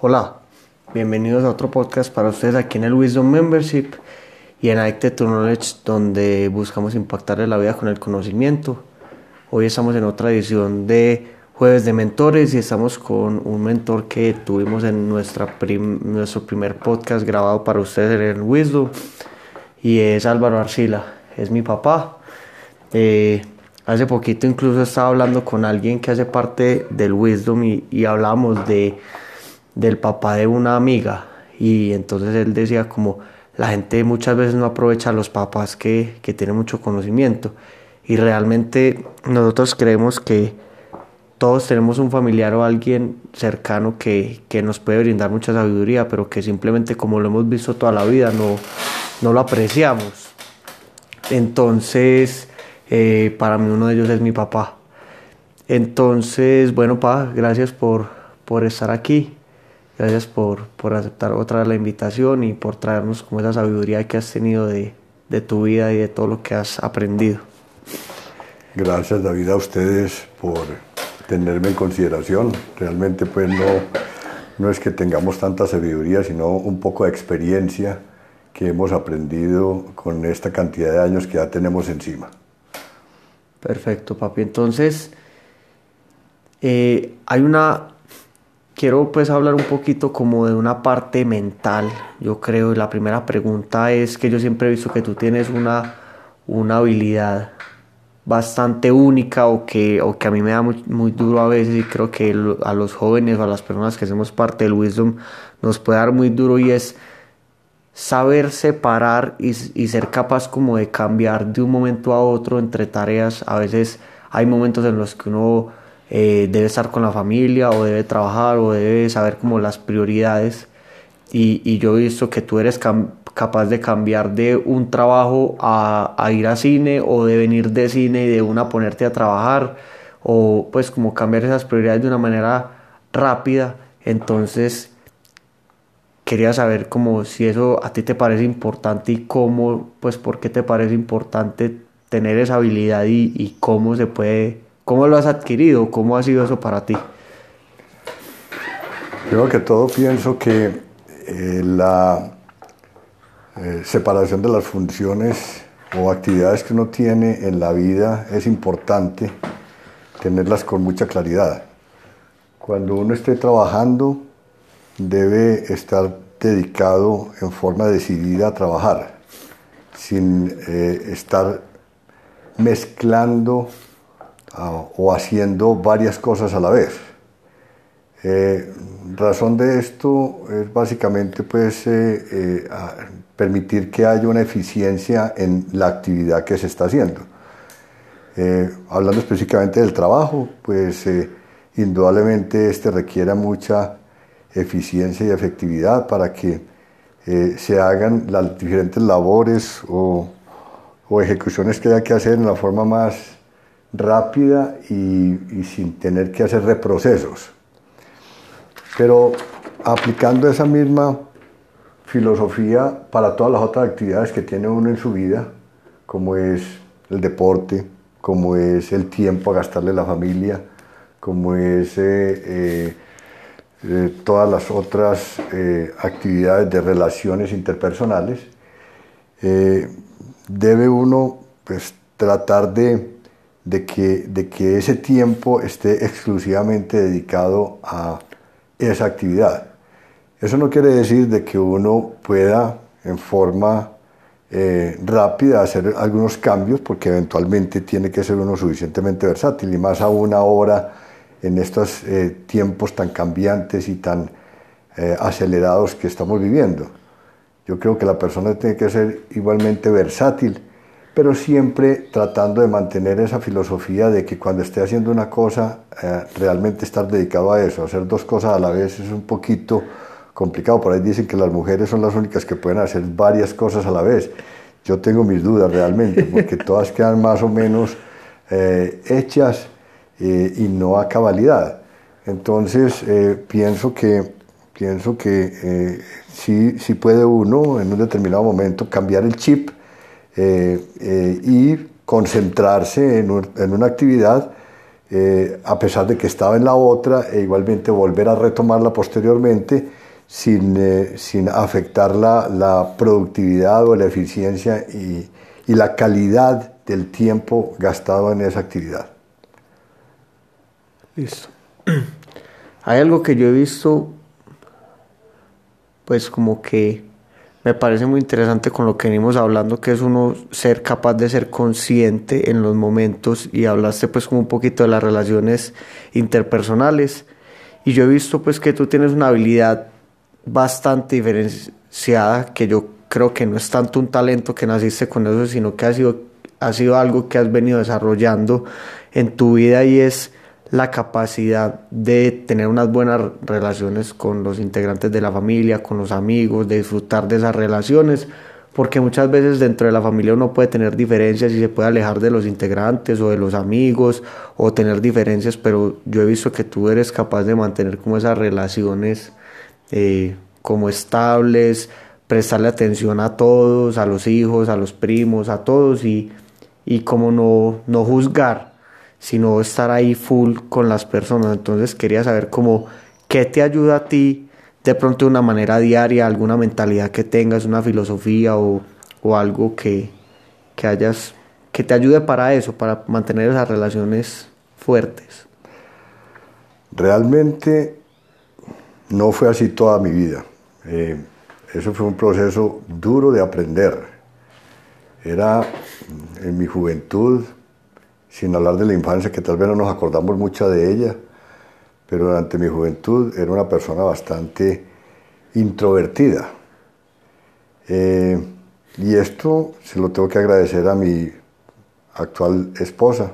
Hola, bienvenidos a otro podcast para ustedes aquí en el Wisdom Membership y en Addicted to Knowledge donde buscamos impactarle la vida con el conocimiento. Hoy estamos en otra edición de Jueves de Mentores y estamos con un mentor que tuvimos en nuestra nuestro primer podcast grabado para ustedes en el Wisdom y es Álvaro Arcila, es mi papá. Eh, hace poquito incluso estaba hablando con alguien que hace parte del Wisdom y, y hablamos de, del papá de una amiga y entonces él decía como la gente muchas veces no aprovecha a los papás que, que tienen mucho conocimiento y realmente nosotros creemos que todos tenemos un familiar o alguien cercano que, que, nos puede brindar mucha sabiduría, pero que simplemente como lo hemos visto toda la vida no, no lo apreciamos. Entonces, eh, para mí uno de ellos es mi papá. Entonces, bueno, pa, gracias por, por estar aquí. Gracias por, por aceptar otra vez la invitación y por traernos como esa sabiduría que has tenido de, de tu vida y de todo lo que has aprendido. Gracias David a ustedes por tenerme en consideración. Realmente pues no, no es que tengamos tanta sabiduría, sino un poco de experiencia que hemos aprendido con esta cantidad de años que ya tenemos encima. Perfecto, papi. Entonces, eh, hay una... Quiero pues hablar un poquito como de una parte mental. Yo creo, la primera pregunta es que yo siempre he visto que tú tienes una, una habilidad bastante única o que, o que a mí me da muy, duro a veces y creo que a los jóvenes o a las personas que hacemos parte del Wisdom nos puede dar muy duro y es saber separar y, y, ser capaz como de cambiar de un momento a otro entre tareas. A veces hay momentos en los que uno eh, debe estar con la familia o debe trabajar o debe saber como las prioridades. Y, yo he visto que tú eres capaz de cambiar de un trabajo a, ir a cine o de venir de cine y de una ponerte a trabajar o pues como cambiar esas prioridades de una manera rápida. Entonces quería saber como si eso a ti te parece importante y cómo, pues por qué te parece importante tener esa habilidad y cómo se puede, cómo lo has adquirido, cómo ha sido eso para ti. Primero que todo pienso que eh, la eh, separación de las funciones o actividades que uno tiene en la vida es importante tenerlas con mucha claridad. Cuando uno esté trabajando, debe estar dedicado en forma decidida a trabajar, sin eh, estar mezclando o haciendo varias cosas a la vez. Eh, razón de esto es básicamente pues, eh, eh, permitir que haya una eficiencia en la actividad que se está haciendo. Eh, hablando específicamente del trabajo, pues indudablemente este requiere mucha eficiencia y efectividad para que eh, se hagan las diferentes labores o, o, ejecuciones que haya que hacer en la forma más rápida y, sin tener que hacer reprocesos. Pero aplicando esa misma filosofía para todas las otras actividades que tiene uno en su vida, como es el deporte, como es el tiempo a gastarle a la familia, como es eh, eh, eh, todas las otras eh, actividades de relaciones interpersonales, eh, debe uno pues, tratar de, de, que, de que ese tiempo esté exclusivamente dedicado a esa actividad. Eso no quiere decir de que uno pueda en forma eh, rápida hacer algunos cambios, porque eventualmente tiene que ser uno suficientemente versátil y más aún ahora en estos eh, tiempos tan cambiantes y tan eh, acelerados que estamos viviendo. Yo creo que la persona tiene que ser igualmente versátil, pero siempre tratando de mantener esa filosofía de que cuando esté haciendo una cosa, eh, realmente estar dedicado a eso. Hacer dos cosas a la vez es un poquito complicado. Por ahí dicen que las mujeres son las únicas que pueden hacer varias cosas a la vez. Yo tengo mis dudas realmente, porque todas quedan más o menos eh, hechas eh, y no a cabalidad. Entonces, eh, pienso que, pienso que eh, sí, sí, puede uno en un determinado momento cambiar el chip y concentrarse en, un, en una actividad eh, a pesar de que estaba en la otra, e igualmente volver a retomarla posteriormente sin, eh, sin afectar la, la, productividad o la eficiencia y, y la calidad del tiempo gastado en esa actividad. Listo. Hay algo que yo he visto, pues como que me parece muy interesante con lo que venimos hablando, que es uno ser capaz de ser consciente en los momentos y hablaste pues como un poquito de las relaciones interpersonales. Y yo he visto pues que tú tienes una habilidad bastante diferenciada que yo creo que no es tanto un talento que naciste con eso, sino que ha sido, ha sido algo que has venido desarrollando en tu vida y es la capacidad de tener unas buenas relaciones con los integrantes de la familia, con los amigos, de disfrutar de esas relaciones, porque muchas veces dentro de la familia uno puede tener diferencias y se puede alejar de los integrantes o de los amigos o tener diferencias, pero yo he visto que tú eres capaz de mantener como esas relaciones eh, como estables, prestarle atención a todos, a los hijos, a los primos, a todos y, y como no, no juzgar sino estar ahí full con las personas. Entonces quería saber cómo, qué te ayuda a ti de pronto de una manera diaria, alguna mentalidad que tengas, una filosofía o, o algo que, que hayas, que te ayude para eso, para mantener esas relaciones fuertes. Realmente no fue así toda mi vida. Eh, eso fue un proceso duro de aprender. Era en mi juventud, sin hablar de la infancia, que tal vez no nos acordamos mucho de ella, pero durante mi juventud era una persona bastante introvertida. Eh, y esto se lo tengo que agradecer a mi actual esposa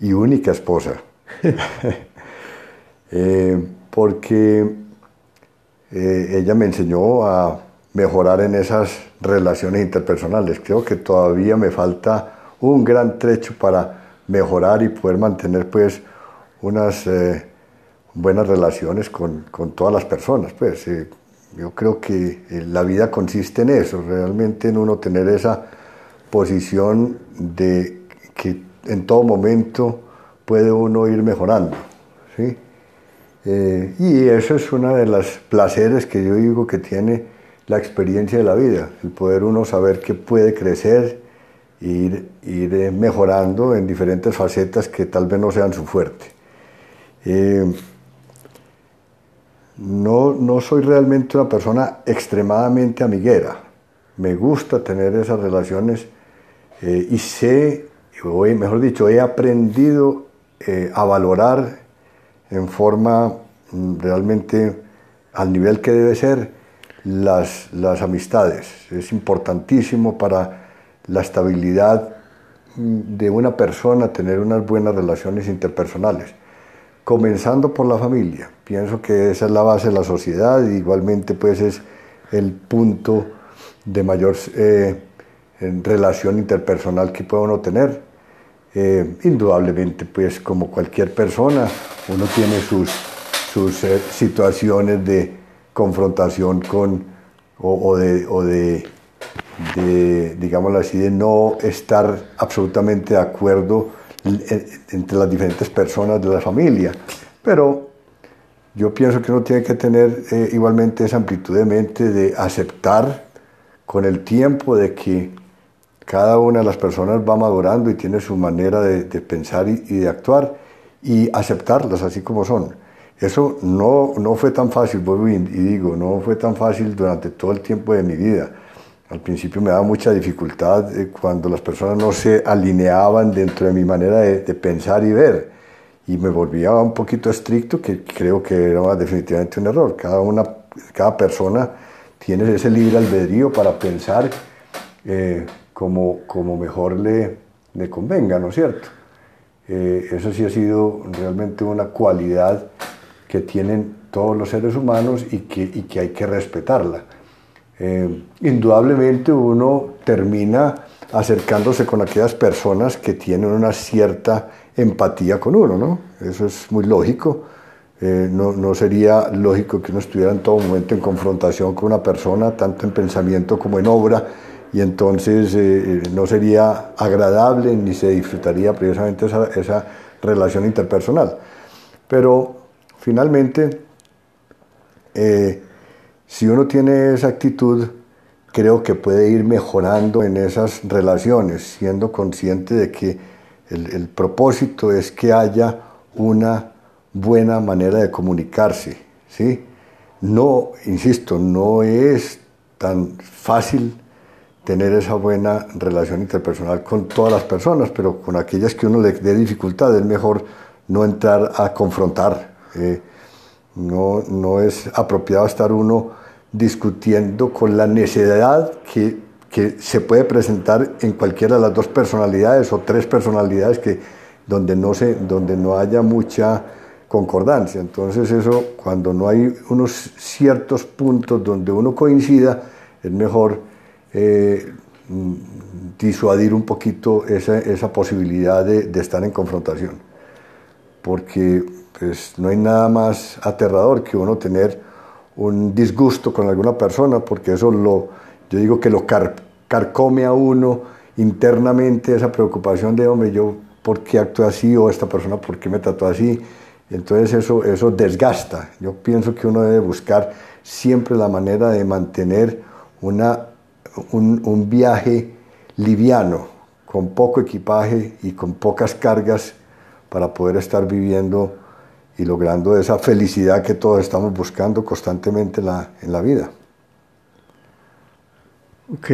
y única esposa, eh, porque eh, ella me enseñó a mejorar en esas relaciones interpersonales. Creo que todavía me falta un gran trecho para mejorar y poder mantener pues unas eh, buenas relaciones con, con, todas las personas. Pues eh, yo creo que eh, la vida consiste en eso, realmente en uno tener esa posición de que en todo momento puede uno ir mejorando. ¿sí? y eso es uno de los placeres que yo digo que tiene la experiencia de la vida, el poder uno saber que puede crecer ir, ir eh, mejorando en diferentes facetas que tal vez no sean su fuerte. Eh, no, no soy realmente una persona extremadamente amiguera. Me gusta tener esas relaciones eh, y sé, o mejor dicho, he aprendido a valorar en forma mm, realmente al nivel que debe ser las, las amistades. Es importantísimo para la estabilidad de una persona, tener unas buenas relaciones interpersonales, comenzando por la familia. Pienso que esa es la base de la sociedad igualmente pues es el punto de mayor eh, relación interpersonal que puede uno tener. Eh, indudablemente pues como cualquier persona uno tiene sus, sus eh, situaciones de confrontación con o de de, digámoslo así, de no estar absolutamente de acuerdo entre las diferentes personas de la familia. Pero yo pienso que uno tiene que tener eh, igualmente esa amplitud de mente de aceptar con el tiempo de que cada una de las personas va madurando y tiene su manera de, pensar y, de actuar y aceptarlas así como son. Eso no, no fue tan fácil, y digo, no fue tan fácil durante todo el tiempo de mi vida al principio me daba mucha dificultad eh, cuando las personas no se alineaban dentro de mi manera de, pensar y ver. Y me volvía un poquito estricto, que creo que era definitivamente un error. Cada, una, cada persona tiene ese libre albedrío para pensar eh, como, como mejor le, le convenga, ¿no es cierto? Eh, eso sí ha sido realmente una cualidad que tienen todos los seres humanos y que, y que hay que respetarla. Eh, indudablemente uno termina acercándose con aquellas personas que tienen una cierta empatía con uno, ¿no? Eso es muy lógico. Eh, no, no, sería lógico que uno estuviera en todo momento en confrontación con una persona, tanto en pensamiento como en obra, y entonces eh, no sería agradable ni se disfrutaría precisamente esa, esa relación interpersonal. Pero finalmente, eh, si uno tiene esa actitud, creo que puede ir mejorando en esas relaciones, siendo consciente de que el, propósito es que haya una buena manera de comunicarse, ¿sí? No, insisto, no es tan fácil tener esa buena relación interpersonal con todas las personas, pero con aquellas que uno le dé dificultad es mejor no entrar a confrontar. Eh, no, no es apropiado estar uno discutiendo con la necesidad que, que, se puede presentar en cualquiera de las dos personalidades o tres personalidades que, donde, no se, donde no haya mucha concordancia. Entonces eso, cuando no hay unos ciertos puntos donde uno coincida, es mejor eh, disuadir un poquito esa, esa posibilidad de, de, estar en confrontación. Porque pues, no hay nada más aterrador que uno tener un disgusto con alguna persona, porque eso lo, yo digo que lo car, carcome a uno internamente esa preocupación de, hombre, yo, ¿por qué actúo así? O esta persona, ¿por qué me trató así? Entonces eso, eso desgasta. Yo pienso que uno debe buscar siempre la manera de mantener una, un, un viaje liviano, con poco equipaje y con pocas cargas para poder estar viviendo y logrando esa felicidad que todos estamos buscando constantemente en la, en la vida. Ok.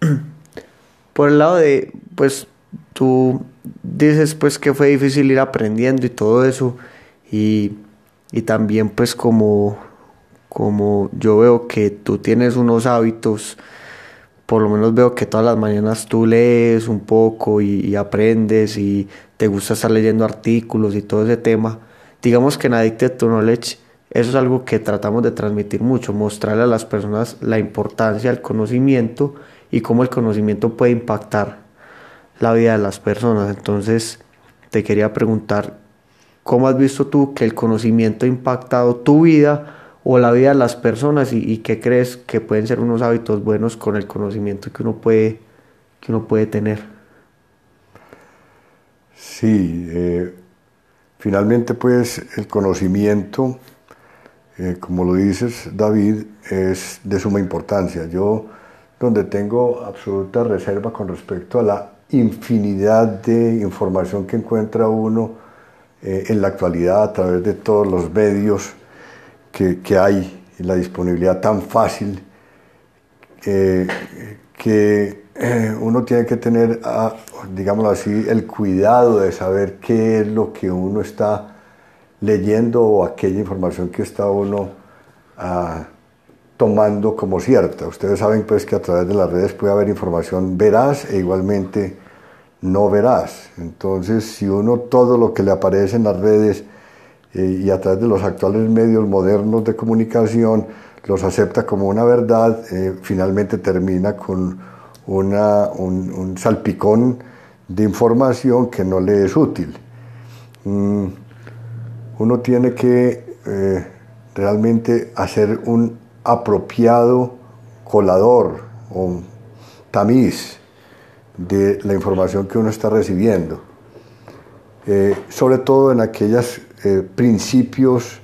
Por el lado de, pues, tú dices pues que fue difícil ir aprendiendo y todo eso y, y también pues como, como yo veo que tú tienes unos hábitos, por lo menos veo que todas las mañanas tú lees un poco y, aprendes y te gusta estar leyendo artículos y todo ese tema. Digamos que en Addicted to Knowledge eso es algo que tratamos de transmitir mucho, mostrarle a las personas la importancia del conocimiento y cómo el conocimiento puede impactar la vida de las personas. Entonces, te quería preguntar, ¿cómo has visto tú que el conocimiento ha impactado tu vida o la vida de las personas y, qué crees que pueden ser unos hábitos buenos con el conocimiento que uno puede, que uno puede tener? Sí, eh, finalmente pues el conocimiento, eh, como lo dices David, es de suma importancia. Yo donde tengo absoluta reserva con respecto a la infinidad de información que encuentra uno eh, en la actualidad a través de todos los medios que, que hay la disponibilidad tan fácil eh, que eh, uno tiene que tener, ah, digámoslo así, el cuidado de saber qué es lo que uno está leyendo o aquella información que está uno ah, tomando como cierta. Ustedes saben pues que a través de las redes puede haber información veraz e igualmente no veraz. Entonces, si uno todo lo que le aparece en las redes eh, y a través de los actuales medios modernos de comunicación los acepta como una verdad, eh, finalmente termina con una, un, un, salpicón de información que no le es útil. Mm, uno tiene que eh, realmente hacer un apropiado colador o tamiz de la información que uno está recibiendo, eh, sobre todo en aquellos eh, principios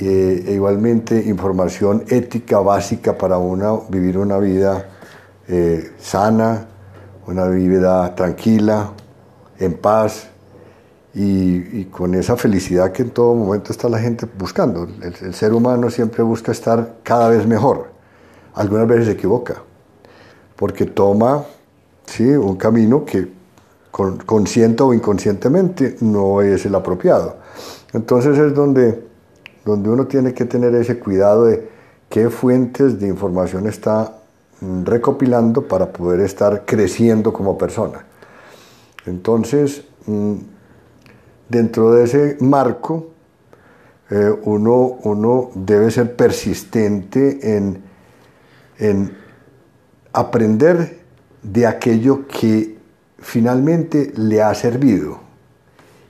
eh, e igualmente información ética básica para una, vivir una vida eh, sana, una vida tranquila, en paz y, con esa felicidad que en todo momento está la gente buscando. El, el ser humano siempre busca estar cada vez mejor. Algunas veces se equivoca, porque toma ¿sí? un camino que consciente o inconscientemente no es el apropiado. Entonces es donde, donde uno tiene que tener ese cuidado de qué fuentes de información está mm, recopilando para poder estar creciendo como persona. Entonces, mm, dentro de ese marco, eh, uno, uno debe ser persistente en, en aprender de aquello que finalmente le ha servido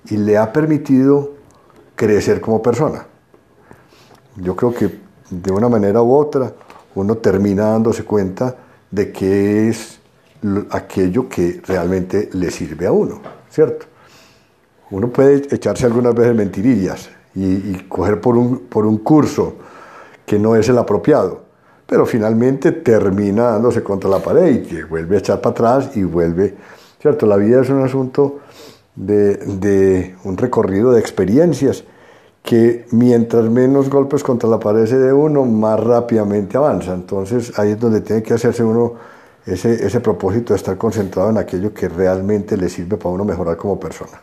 y le ha permitido crecer como persona. Yo creo que de una manera u otra uno termina dándose cuenta de qué es aquello que realmente le sirve a uno, ¿cierto? uno puede echarse algunas veces mentirillas y, coger por un, por un curso que no es el apropiado, pero finalmente termina dándose contra la pared y que vuelve a echar para atrás y vuelve, ¿cierto? La vida es un asunto de, de un recorrido de experiencias que mientras menos golpes contra la pared se de uno, más rápidamente avanza. Entonces ahí es donde tiene que hacerse uno ese, ese propósito de estar concentrado en aquello que realmente le sirve para uno mejorar como persona.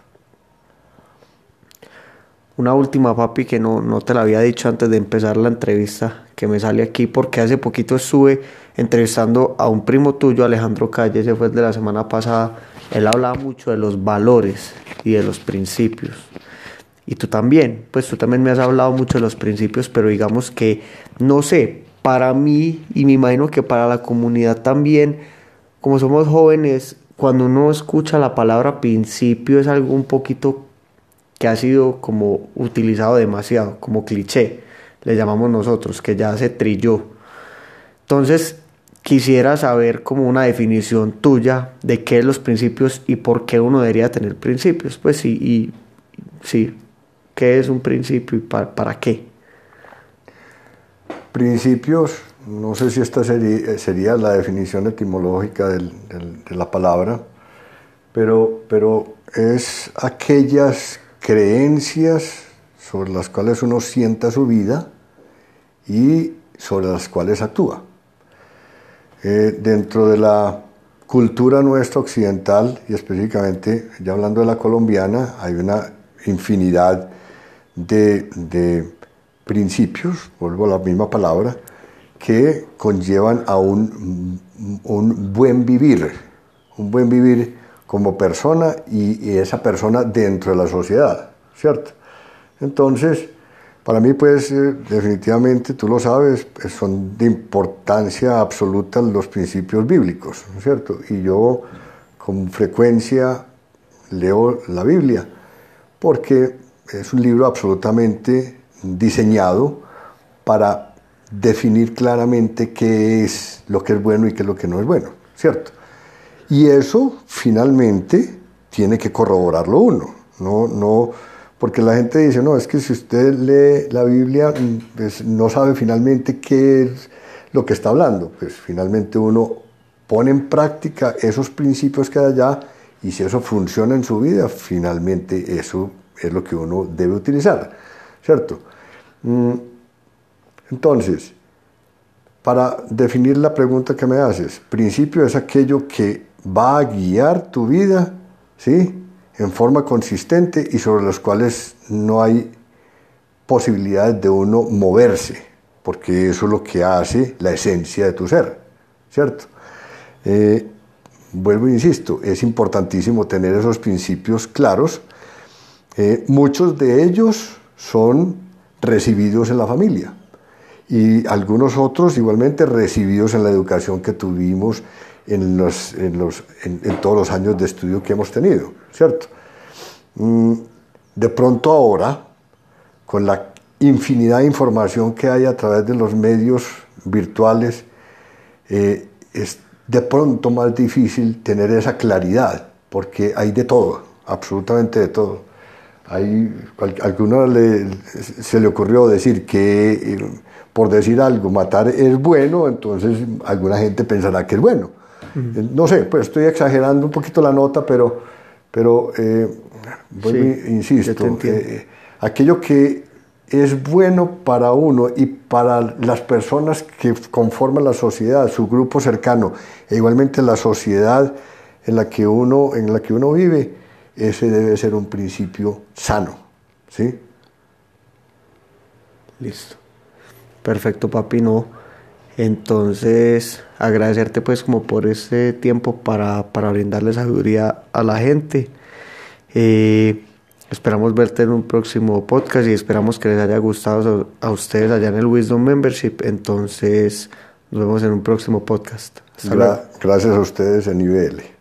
Una última, papi, que no, no te la había dicho antes de empezar la entrevista, que me sale aquí, porque hace poquito estuve entrevistando a un primo tuyo, Alejandro Calle, ese fue el de la semana pasada. Él hablaba mucho de los valores y de los principios. Y tú también, pues tú también me has hablado mucho de los principios, pero digamos que, no sé, para mí y me imagino que para la comunidad también, como somos jóvenes, cuando uno escucha la palabra principio es algo un poquito que ha sido como utilizado demasiado, como cliché, le llamamos nosotros, que ya se trilló. Entonces, quisiera saber como una definición tuya de qué es los principios y por qué uno debería tener principios. Pues sí, y sí, ¿qué es un principio y para, para qué? Principios, no sé si esta sería, sería la definición etimológica de la palabra, pero, pero es aquellas creencias sobre las cuales uno sienta su vida y sobre las cuales actúa. Eh, dentro de la cultura nuestra occidental, y específicamente ya hablando de la colombiana, hay una infinidad de, de principios, vuelvo a la misma palabra, que conllevan a un, un buen vivir, un buen vivir como persona y, esa persona dentro de la sociedad, ¿cierto? Entonces, para mí, pues, eh, definitivamente, tú lo sabes, pues, son de importancia absoluta los principios bíblicos, ¿cierto? Y yo con frecuencia leo la Biblia, porque es un libro absolutamente diseñado para definir claramente qué es lo que es bueno y qué es lo que no es bueno, ¿cierto? Y eso finalmente tiene que corroborarlo uno, no, no, porque la gente dice, no, es que si usted lee la Biblia, pues no sabe finalmente qué es lo que está hablando, pues finalmente uno pone en práctica esos principios que hay allá y si eso funciona en su vida, finalmente eso es lo que uno debe utilizar, ¿cierto? Entonces, para definir la pregunta que me haces, principio es aquello que va a guiar tu vida, ¿sí? En forma consistente y sobre los cuales no hay posibilidades de uno moverse, porque eso es lo que hace la esencia de tu ser, ¿cierto? Eh, vuelvo e insisto, es importantísimo tener esos principios claros. Eh, muchos de ellos son recibidos en la familia y algunos otros igualmente recibidos en la educación que tuvimos en, los, en, los, en, en, todos los años de estudio que hemos tenido, ¿cierto? Mm, de pronto ahora, con la infinidad de información que hay a través de los medios virtuales, eh, es de pronto más difícil tener esa claridad, porque hay de todo, absolutamente de todo. Hay, alguno le, se le ocurrió decir que, eh, por decir algo, matar es bueno, entonces alguna gente pensará que es bueno. No sé, pues estoy exagerando un poquito la nota, pero, pero eh, sí, insisto, eh, aquello que es bueno para uno y para las personas que conforman la sociedad, su grupo cercano, e igualmente la sociedad en la que uno, en la que uno vive, ese debe ser un principio sano, ¿sí? Listo. Perfecto, papi, no. Entonces, agradecerte pues como por este tiempo para, para brindarle sabiduría a la gente. Eh, esperamos verte en un próximo podcast y esperamos que les haya gustado a ustedes allá en el Wisdom Membership. Entonces, nos vemos en un próximo podcast. Gra gracias a ustedes en IBL.